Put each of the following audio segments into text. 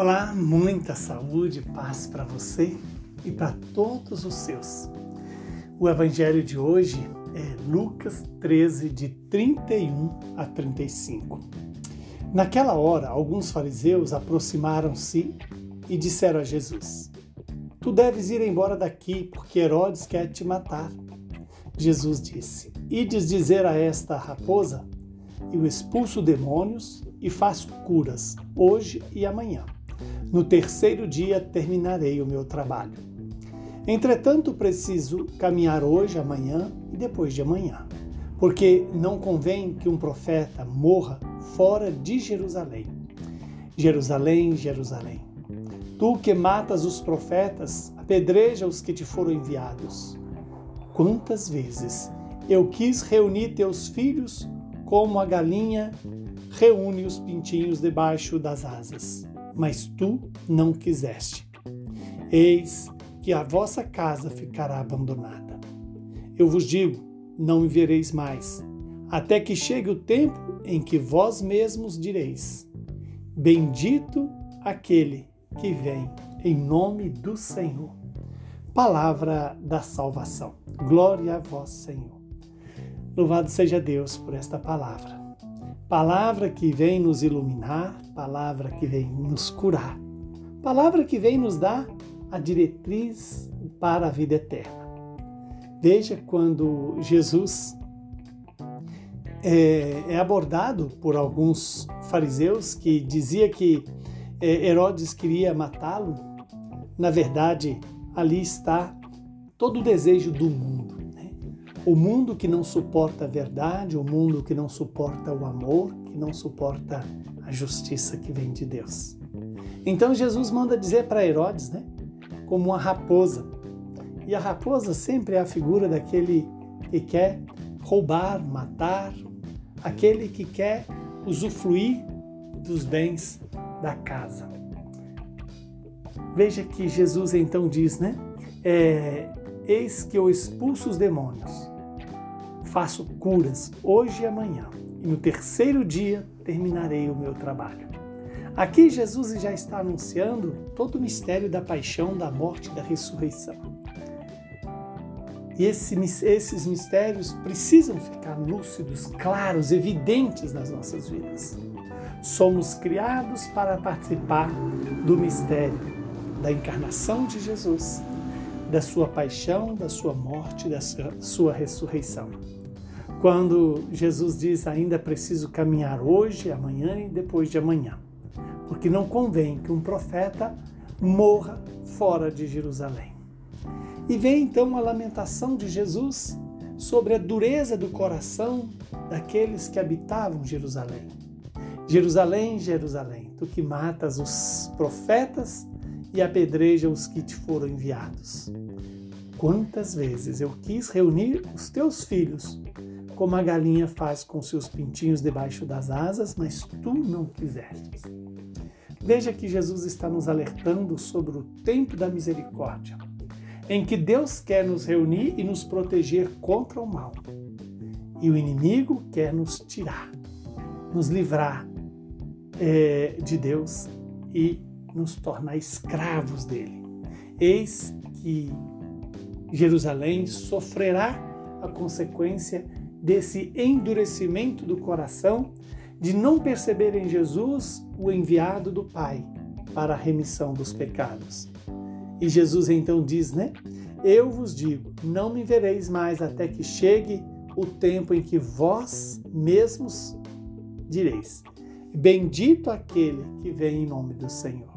Olá, muita saúde e paz para você e para todos os seus. O evangelho de hoje é Lucas 13, de 31 a 35. Naquela hora, alguns fariseus aproximaram-se e disseram a Jesus: Tu deves ir embora daqui, porque Herodes quer te matar. Jesus disse: Ides dizer a esta raposa: Eu expulso demônios e faço curas, hoje e amanhã. No terceiro dia terminarei o meu trabalho. Entretanto, preciso caminhar hoje, amanhã e depois de amanhã, porque não convém que um profeta morra fora de Jerusalém. Jerusalém, Jerusalém. Tu que matas os profetas, apedreja os que te foram enviados. Quantas vezes eu quis reunir teus filhos como a galinha reúne os pintinhos debaixo das asas, mas tu não quiseste. Eis que a vossa casa ficará abandonada. Eu vos digo: não me vereis mais, até que chegue o tempo em que vós mesmos direis: Bendito aquele que vem em nome do Senhor. Palavra da salvação. Glória a vós, Senhor. Louvado seja Deus por esta palavra palavra que vem nos iluminar, palavra que vem nos curar, palavra que vem nos dar a diretriz para a vida eterna. Veja quando Jesus é, é abordado por alguns fariseus que dizia que é, Herodes queria matá-lo, na verdade ali está todo o desejo do mundo o mundo que não suporta a verdade, o mundo que não suporta o amor, que não suporta a justiça que vem de Deus. Então Jesus manda dizer para Herodes, né, como uma raposa. E a raposa sempre é a figura daquele que quer roubar, matar, aquele que quer usufruir dos bens da casa. Veja que Jesus então diz, né? É, Eis que eu expulso os demônios faço curas hoje e amanhã, e no terceiro dia terminarei o meu trabalho. Aqui Jesus já está anunciando todo o mistério da paixão, da morte e da ressurreição. E esse, esses mistérios precisam ficar lúcidos, claros, evidentes nas nossas vidas. Somos criados para participar do mistério da encarnação de Jesus, da sua paixão, da sua morte, da sua ressurreição. Quando Jesus diz ainda preciso caminhar hoje, amanhã e depois de amanhã, porque não convém que um profeta morra fora de Jerusalém. E vem então a lamentação de Jesus sobre a dureza do coração daqueles que habitavam Jerusalém. Jerusalém, Jerusalém, tu que matas os profetas e apedreja os que te foram enviados. Quantas vezes eu quis reunir os teus filhos como a galinha faz com seus pintinhos debaixo das asas, mas tu não quisestes. Veja que Jesus está nos alertando sobre o tempo da misericórdia, em que Deus quer nos reunir e nos proteger contra o mal. E o inimigo quer nos tirar, nos livrar é, de Deus e nos tornar escravos dele. Eis que Jerusalém sofrerá a consequência desse endurecimento do coração de não perceber em Jesus o enviado do Pai para a remissão dos pecados. E Jesus então diz, né? Eu vos digo, não me vereis mais até que chegue o tempo em que vós mesmos direis: Bendito aquele que vem em nome do Senhor.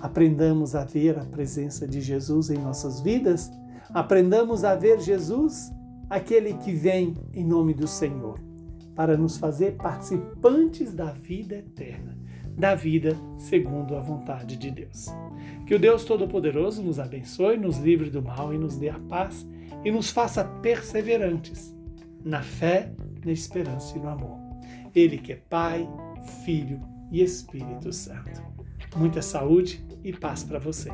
Aprendamos a ver a presença de Jesus em nossas vidas, aprendamos a ver Jesus aquele que vem em nome do Senhor, para nos fazer participantes da vida eterna, da vida segundo a vontade de Deus. Que o Deus Todo-Poderoso nos abençoe, nos livre do mal e nos dê a paz e nos faça perseverantes na fé, na esperança e no amor. Ele que é Pai, Filho e Espírito Santo. Muita saúde e paz para você.